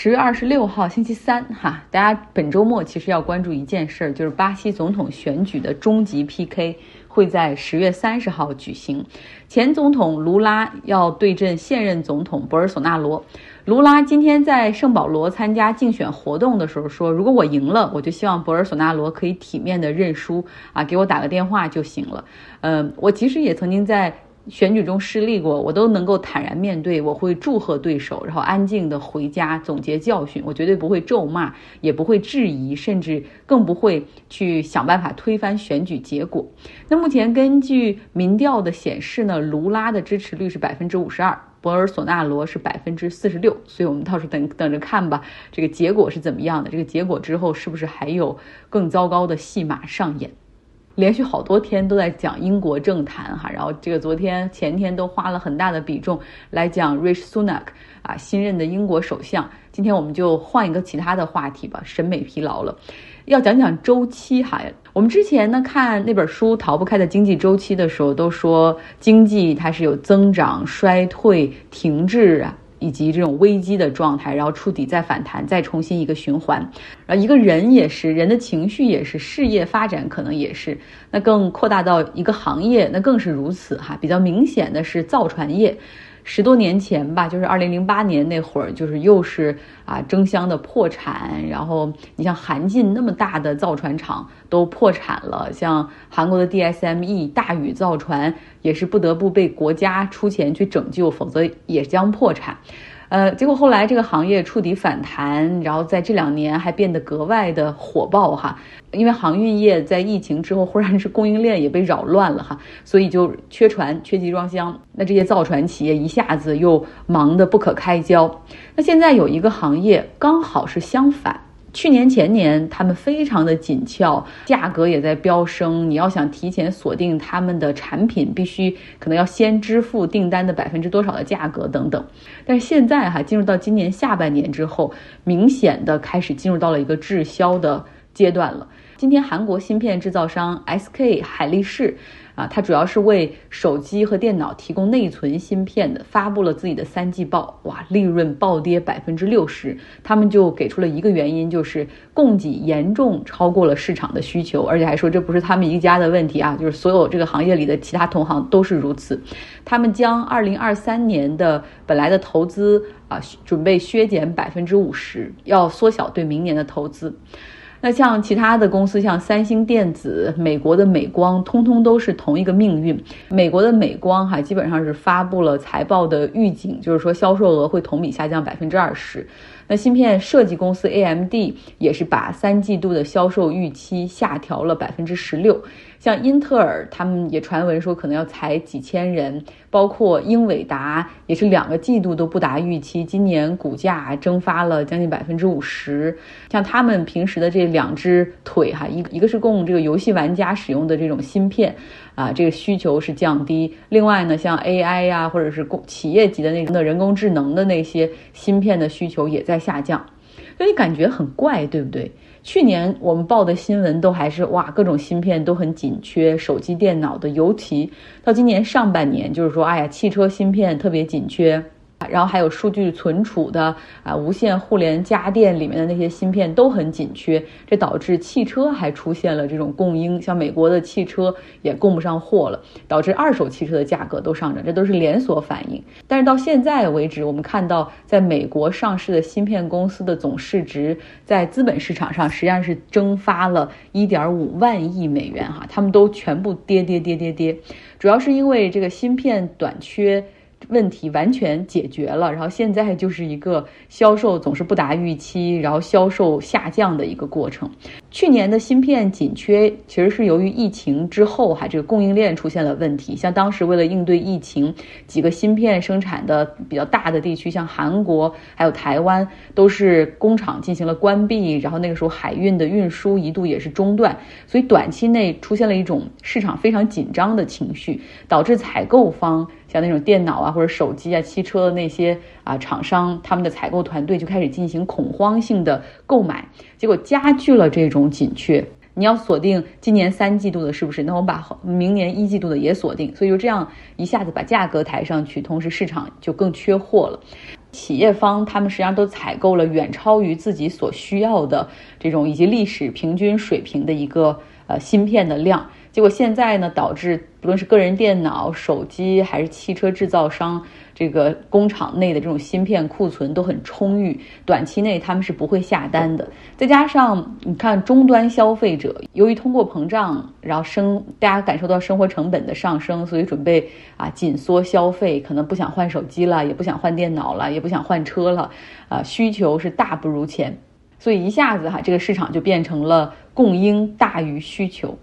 十月二十六号星期三，哈，大家本周末其实要关注一件事儿，就是巴西总统选举的终极 PK 会在十月三十号举行。前总统卢拉要对阵现任总统博尔索纳罗。卢拉今天在圣保罗参加竞选活动的时候说：“如果我赢了，我就希望博尔索纳罗可以体面的认输啊，给我打个电话就行了。”嗯，我其实也曾经在。选举中失利过，我都能够坦然面对。我会祝贺对手，然后安静的回家总结教训。我绝对不会咒骂，也不会质疑，甚至更不会去想办法推翻选举结果。那目前根据民调的显示呢，卢拉的支持率是百分之五十二，博尔索纳罗是百分之四十六。所以我们到时候等等着看吧，这个结果是怎么样的？这个结果之后是不是还有更糟糕的戏码上演？连续好多天都在讲英国政坛哈，然后这个昨天前天都花了很大的比重来讲 Rich Sunak 啊新任的英国首相。今天我们就换一个其他的话题吧，审美疲劳了，要讲讲周期哈。我们之前呢看那本书《逃不开的经济周期》的时候，都说经济它是有增长、衰退、停滞啊。以及这种危机的状态，然后触底再反弹，再重新一个循环。然后一个人也是，人的情绪也是，事业发展可能也是。那更扩大到一个行业，那更是如此哈。比较明显的是造船业。十多年前吧，就是二零零八年那会儿，就是又是啊争相的破产，然后你像韩进那么大的造船厂都破产了，像韩国的 DSME 大宇造船也是不得不被国家出钱去拯救，否则也将破产。呃，结果后来这个行业触底反弹，然后在这两年还变得格外的火爆哈，因为航运业在疫情之后忽然是供应链也被扰乱了哈，所以就缺船、缺集装箱，那这些造船企业一下子又忙得不可开交。那现在有一个行业刚好是相反。去年前年，他们非常的紧俏，价格也在飙升。你要想提前锁定他们的产品，必须可能要先支付订单的百分之多少的价格等等。但是现在哈，进入到今年下半年之后，明显的开始进入到了一个滞销的阶段了。今天韩国芯片制造商 SK 海力士。啊，它主要是为手机和电脑提供内存芯片的，发布了自己的三季报，哇，利润暴跌百分之六十。他们就给出了一个原因，就是供给严重超过了市场的需求，而且还说这不是他们一家的问题啊，就是所有这个行业里的其他同行都是如此。他们将二零二三年的本来的投资啊，准备削减百分之五十，要缩小对明年的投资。那像其他的公司，像三星电子、美国的美光，通通都是同一个命运。美国的美光哈，基本上是发布了财报的预警，就是说销售额会同比下降百分之二十。那芯片设计公司 AMD 也是把三季度的销售预期下调了百分之十六。像英特尔，他们也传闻说可能要裁几千人，包括英伟达也是两个季度都不达预期，今年股价蒸发了将近百分之五十。像他们平时的这两只腿哈，一一个是供这个游戏玩家使用的这种芯片，啊，这个需求是降低；另外呢，像 AI 呀，或者是公企业级的那种的人工智能的那些芯片的需求也在下降，所以感觉很怪，对不对？去年我们报的新闻都还是哇，各种芯片都很紧缺，手机、电脑的，尤其到今年上半年，就是说，哎呀，汽车芯片特别紧缺。然后还有数据存储的啊，无线互联家电里面的那些芯片都很紧缺，这导致汽车还出现了这种供应，像美国的汽车也供不上货了，导致二手汽车的价格都上涨，这都是连锁反应。但是到现在为止，我们看到在美国上市的芯片公司的总市值在资本市场上实际上是蒸发了一点五万亿美元哈，他们都全部跌跌跌跌跌，主要是因为这个芯片短缺。问题完全解决了，然后现在就是一个销售总是不达预期，然后销售下降的一个过程。去年的芯片紧缺其实是由于疫情之后哈，这个供应链出现了问题。像当时为了应对疫情，几个芯片生产的比较大的地区，像韩国还有台湾，都是工厂进行了关闭，然后那个时候海运的运输一度也是中断，所以短期内出现了一种市场非常紧张的情绪，导致采购方。像那种电脑啊或者手机啊、汽车的那些啊厂商，他们的采购团队就开始进行恐慌性的购买，结果加剧了这种紧缺。你要锁定今年三季度的，是不是？那我们把明年一季度的也锁定，所以就这样一下子把价格抬上去，同时市场就更缺货了。企业方他们实际上都采购了远超于自己所需要的这种以及历史平均水平的一个呃芯片的量。结果现在呢，导致不论是个人电脑、手机还是汽车制造商，这个工厂内的这种芯片库存都很充裕，短期内他们是不会下单的。再加上你看终端消费者，由于通货膨胀，然后生大家感受到生活成本的上升，所以准备啊紧缩消费，可能不想换手机了，也不想换电脑了，也不想换车了，啊需求是大不如前，所以一下子哈这个市场就变成了供应大于需求。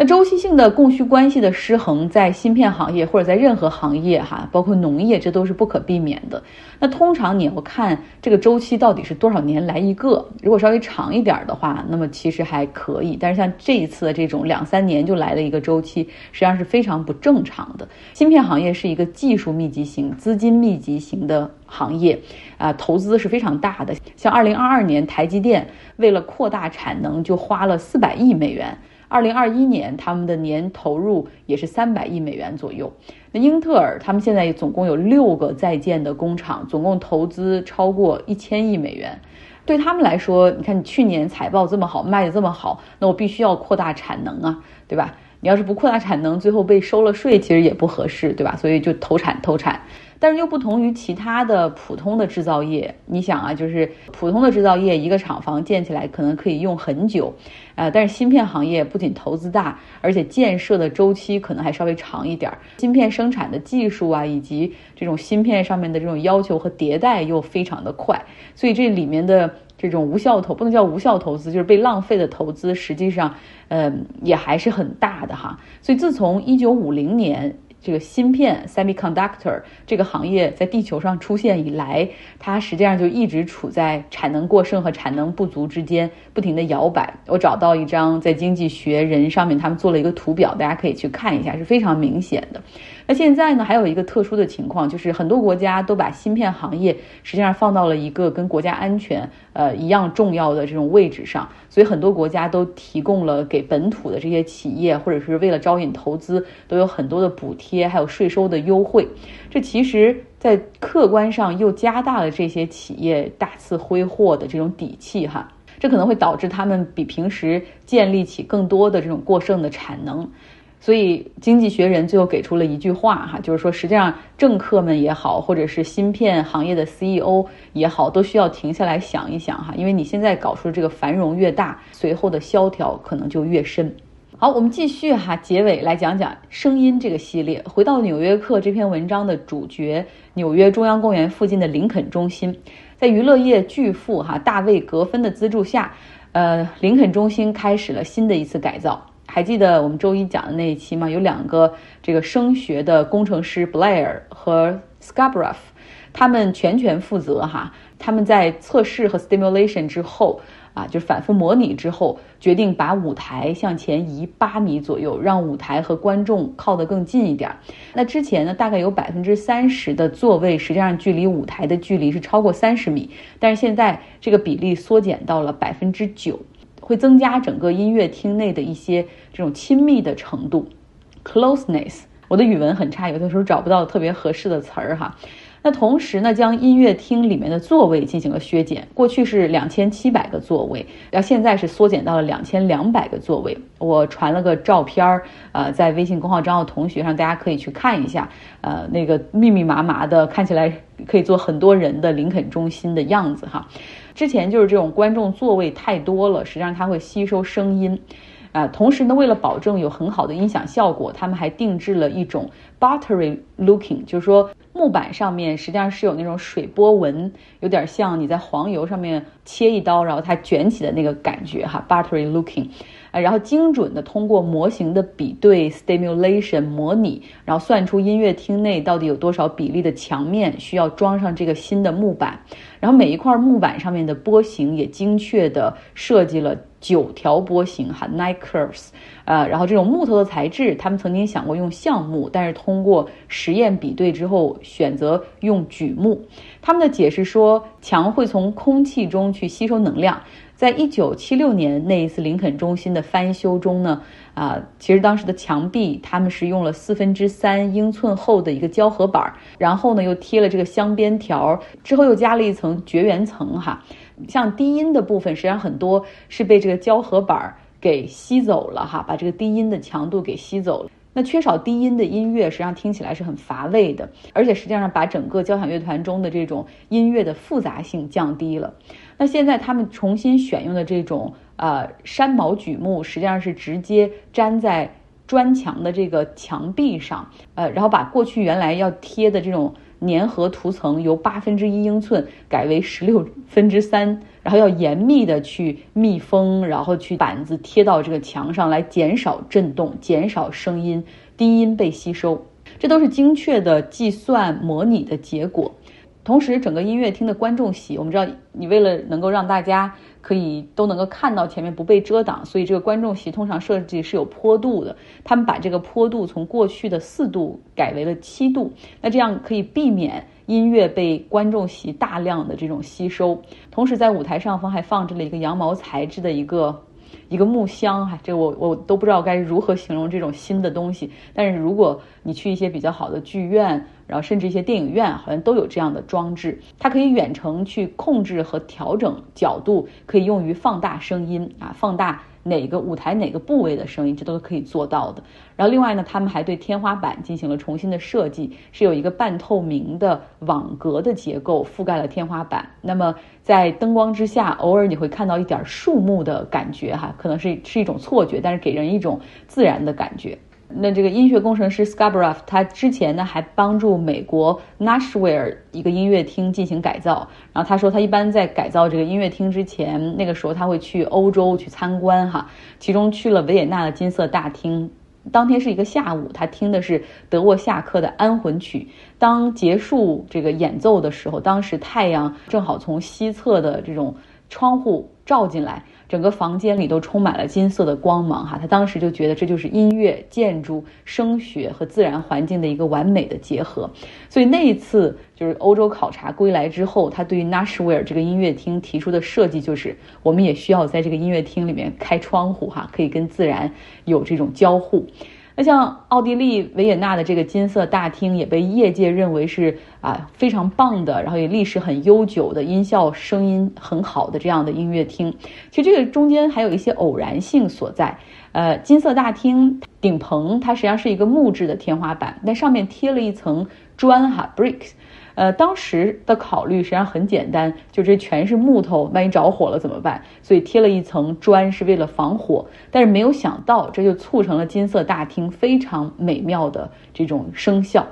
那周期性的供需关系的失衡，在芯片行业或者在任何行业哈，包括农业，这都是不可避免的。那通常你要看这个周期到底是多少年来一个，如果稍微长一点的话，那么其实还可以。但是像这一次的这种两三年就来了一个周期，实际上是非常不正常的。芯片行业是一个技术密集型、资金密集型的行业，啊，投资是非常大的。像二零二二年，台积电为了扩大产能，就花了四百亿美元。二零二一年，他们的年投入也是三百亿美元左右。那英特尔他们现在总共有六个在建的工厂，总共投资超过一千亿美元。对他们来说，你看你去年财报这么好，卖的这么好，那我必须要扩大产能啊，对吧？你要是不扩大产能，最后被收了税，其实也不合适，对吧？所以就投产投产。但是又不同于其他的普通的制造业，你想啊，就是普通的制造业，一个厂房建起来可能可以用很久，呃，但是芯片行业不仅投资大，而且建设的周期可能还稍微长一点儿。芯片生产的技术啊，以及这种芯片上面的这种要求和迭代又非常的快，所以这里面的这种无效投不能叫无效投资，就是被浪费的投资，实际上，嗯，也还是很大的哈。所以自从一九五零年。这个芯片 （semiconductor） 这个行业在地球上出现以来，它实际上就一直处在产能过剩和产能不足之间，不停的摇摆。我找到一张在《经济学人》上面他们做了一个图表，大家可以去看一下，是非常明显的。那现在呢，还有一个特殊的情况，就是很多国家都把芯片行业实际上放到了一个跟国家安全呃一样重要的这种位置上，所以很多国家都提供了给本土的这些企业，或者是为了招引投资，都有很多的补贴，还有税收的优惠。这其实，在客观上又加大了这些企业大肆挥霍的这种底气哈，这可能会导致他们比平时建立起更多的这种过剩的产能。所以，《经济学人》最后给出了一句话，哈，就是说，实际上政客们也好，或者是芯片行业的 CEO 也好，都需要停下来想一想，哈，因为你现在搞出的这个繁荣越大，随后的萧条可能就越深。好，我们继续哈，结尾来讲讲声音这个系列。回到《纽约客》这篇文章的主角——纽约中央公园附近的林肯中心，在娱乐业巨富哈大卫·格芬的资助下，呃，林肯中心开始了新的一次改造。还记得我们周一讲的那一期吗？有两个这个声学的工程师 Blair 和 Scarborough，他们全权负责哈。他们在测试和 stimulation 之后啊，就是反复模拟之后，决定把舞台向前移八米左右，让舞台和观众靠得更近一点。那之前呢，大概有百分之三十的座位实际上距离舞台的距离是超过三十米，但是现在这个比例缩减到了百分之九。会增加整个音乐厅内的一些这种亲密的程度，closeness。我的语文很差，有的时候找不到特别合适的词儿哈。那同时呢，将音乐厅里面的座位进行了削减。过去是两千七百个座位，然后现在是缩减到了两千两百个座位。我传了个照片儿，呃，在微信公号账号同学上，大家可以去看一下。呃，那个密密麻麻的，看起来可以坐很多人的林肯中心的样子哈。之前就是这种观众座位太多了，实际上它会吸收声音，啊，同时呢，为了保证有很好的音响效果，他们还定制了一种 buttery looking，就是说木板上面实际上是有那种水波纹，有点像你在黄油上面切一刀，然后它卷起的那个感觉哈，buttery looking。然后精准的通过模型的比对 stimulation 模拟，然后算出音乐厅内到底有多少比例的墙面需要装上这个新的木板，然后每一块木板上面的波形也精确的设计了九条波形哈，nine curves，呃，然后这种木头的材质，他们曾经想过用橡木，但是通过实验比对之后，选择用榉木。他们的解释说，墙会从空气中去吸收能量。在一九七六年那一次林肯中心的翻修中呢，啊，其实当时的墙壁他们是用了四分之三英寸厚的一个胶合板，然后呢又贴了这个镶边条，之后又加了一层绝缘层哈。像低音的部分，实际上很多是被这个胶合板给吸走了哈，把这个低音的强度给吸走了。那缺少低音的音乐，实际上听起来是很乏味的，而且实际上把整个交响乐团中的这种音乐的复杂性降低了。那现在他们重新选用的这种呃山毛榉木，实际上是直接粘在砖墙的这个墙壁上，呃，然后把过去原来要贴的这种。粘合涂层由八分之一英寸改为十六分之三，然后要严密的去密封，然后去板子贴到这个墙上来，减少震动，减少声音低音被吸收。这都是精确的计算模拟的结果。同时，整个音乐厅的观众席，我们知道，你为了能够让大家。可以都能够看到前面不被遮挡，所以这个观众席通常设计是有坡度的。他们把这个坡度从过去的四度改为了七度，那这样可以避免音乐被观众席大量的这种吸收。同时，在舞台上方还放置了一个羊毛材质的一个。一个木箱哈，这我我都不知道该如何形容这种新的东西。但是如果你去一些比较好的剧院，然后甚至一些电影院，好像都有这样的装置，它可以远程去控制和调整角度，可以用于放大声音啊，放大。哪个舞台哪个部位的声音，这都是可以做到的。然后另外呢，他们还对天花板进行了重新的设计，是有一个半透明的网格的结构覆盖了天花板。那么在灯光之下，偶尔你会看到一点树木的感觉，哈，可能是是一种错觉，但是给人一种自然的感觉。那这个音乐工程师 Scarborough，他之前呢还帮助美国 Nashville 一个音乐厅进行改造。然后他说，他一般在改造这个音乐厅之前，那个时候他会去欧洲去参观哈，其中去了维也纳的金色大厅。当天是一个下午，他听的是德沃夏克的安魂曲。当结束这个演奏的时候，当时太阳正好从西侧的这种窗户照进来。整个房间里都充满了金色的光芒，哈，他当时就觉得这就是音乐、建筑、声学和自然环境的一个完美的结合。所以那一次就是欧洲考察归来之后，他对于 Nashville 这个音乐厅提出的设计就是，我们也需要在这个音乐厅里面开窗户，哈，可以跟自然有这种交互。那像奥地利维也纳的这个金色大厅，也被业界认为是啊非常棒的，然后也历史很悠久的音效声音很好的这样的音乐厅。其实这个中间还有一些偶然性所在。呃，金色大厅顶棚它实际上是一个木质的天花板，但上面贴了一层砖哈 bricks。呃，当时的考虑实际上很简单，就这全是木头，万一着火了怎么办？所以贴了一层砖是为了防火。但是没有想到，这就促成了金色大厅非常美妙的这种声效。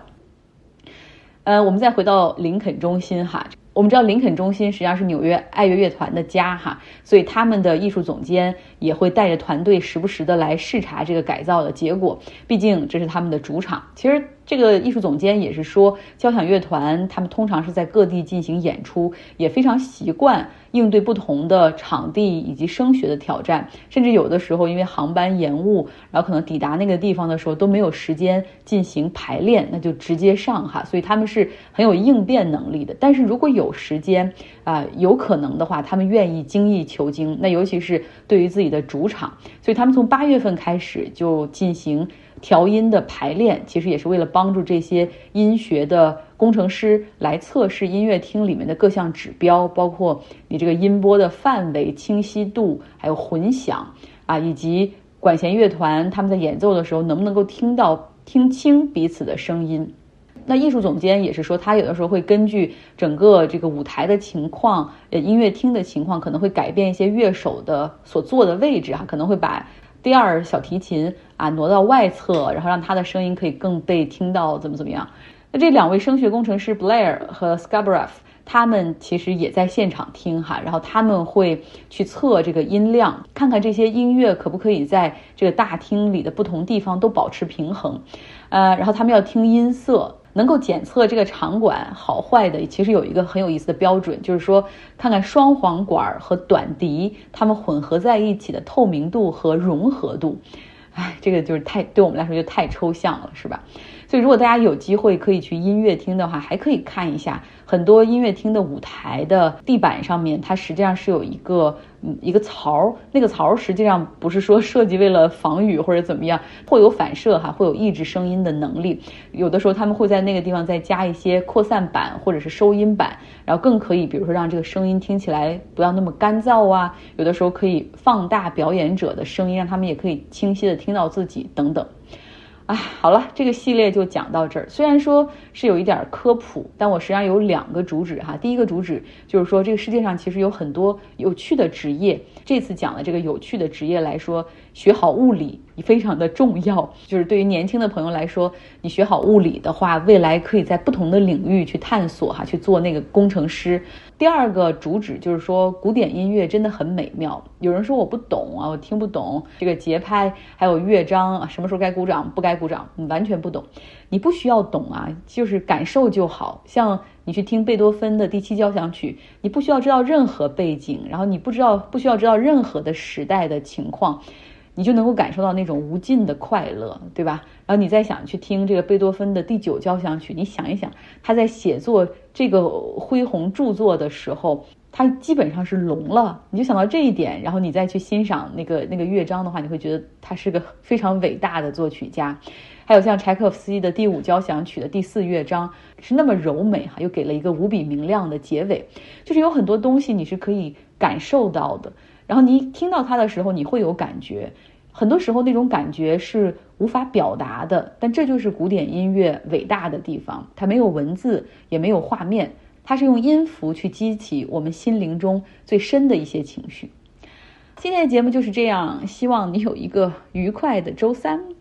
呃，我们再回到林肯中心哈。我们知道林肯中心实际上是纽约爱乐乐团的家哈，所以他们的艺术总监也会带着团队时不时的来视察这个改造的结果，毕竟这是他们的主场。其实这个艺术总监也是说，交响乐团他们通常是在各地进行演出，也非常习惯应对不同的场地以及声学的挑战，甚至有的时候因为航班延误，然后可能抵达那个地方的时候都没有时间进行排练，那就直接上哈，所以他们是很有应变能力的。但是如果有时间啊，有可能的话，他们愿意精益求精。那尤其是对于自己的主场，所以他们从八月份开始就进行调音的排练，其实也是为了帮助这些音学的工程师来测试音乐厅里面的各项指标，包括你这个音波的范围、清晰度，还有混响啊，以及管弦乐团他们在演奏的时候能不能够听到、听清彼此的声音。那艺术总监也是说，他有的时候会根据整个这个舞台的情况，呃，音乐厅的情况，可能会改变一些乐手的所坐的位置啊，可能会把第二小提琴啊挪到外侧，然后让他的声音可以更被听到，怎么怎么样？那这两位声学工程师 Blair 和 Scarborough，他们其实也在现场听哈，然后他们会去测这个音量，看看这些音乐可不可以在这个大厅里的不同地方都保持平衡，呃，然后他们要听音色。能够检测这个场馆好坏的，其实有一个很有意思的标准，就是说看看双簧管和短笛它们混合在一起的透明度和融合度。哎，这个就是太对我们来说就太抽象了，是吧？所以如果大家有机会可以去音乐厅的话，还可以看一下很多音乐厅的舞台的地板上面，它实际上是有一个嗯一个槽儿，那个槽儿实际上不是说设计为了防雨或者怎么样，会有反射哈，会有抑制声音的能力。有的时候他们会在那个地方再加一些扩散板或者是收音板，然后更可以比如说让这个声音听起来不要那么干燥啊。有的时候可以放大表演者的声音，让他们也可以清晰的听到自己等等。哎，好了，这个系列就讲到这儿。虽然说是有一点科普，但我实际上有两个主旨哈。第一个主旨就是说，这个世界上其实有很多有趣的职业。这次讲的这个有趣的职业来说，学好物理非常的重要。就是对于年轻的朋友来说，你学好物理的话，未来可以在不同的领域去探索哈，去做那个工程师。第二个主旨就是说，古典音乐真的很美妙。有人说我不懂啊，我听不懂这个节拍，还有乐章啊，什么时候该鼓掌，不该鼓掌，你完全不懂。你不需要懂啊，就是感受就好。像你去听贝多芬的第七交响曲，你不需要知道任何背景，然后你不知道不需要知道任何的时代的情况。你就能够感受到那种无尽的快乐，对吧？然后你再想去听这个贝多芬的第九交响曲，你想一想，他在写作这个恢宏著作的时候，他基本上是聋了。你就想到这一点，然后你再去欣赏那个那个乐章的话，你会觉得他是个非常伟大的作曲家。还有像柴可夫斯基的第五交响曲的第四乐章是那么柔美哈，又给了一个无比明亮的结尾，就是有很多东西你是可以感受到的。然后你听到它的时候，你会有感觉。很多时候那种感觉是无法表达的，但这就是古典音乐伟大的地方。它没有文字，也没有画面，它是用音符去激起我们心灵中最深的一些情绪。今天的节目就是这样，希望你有一个愉快的周三。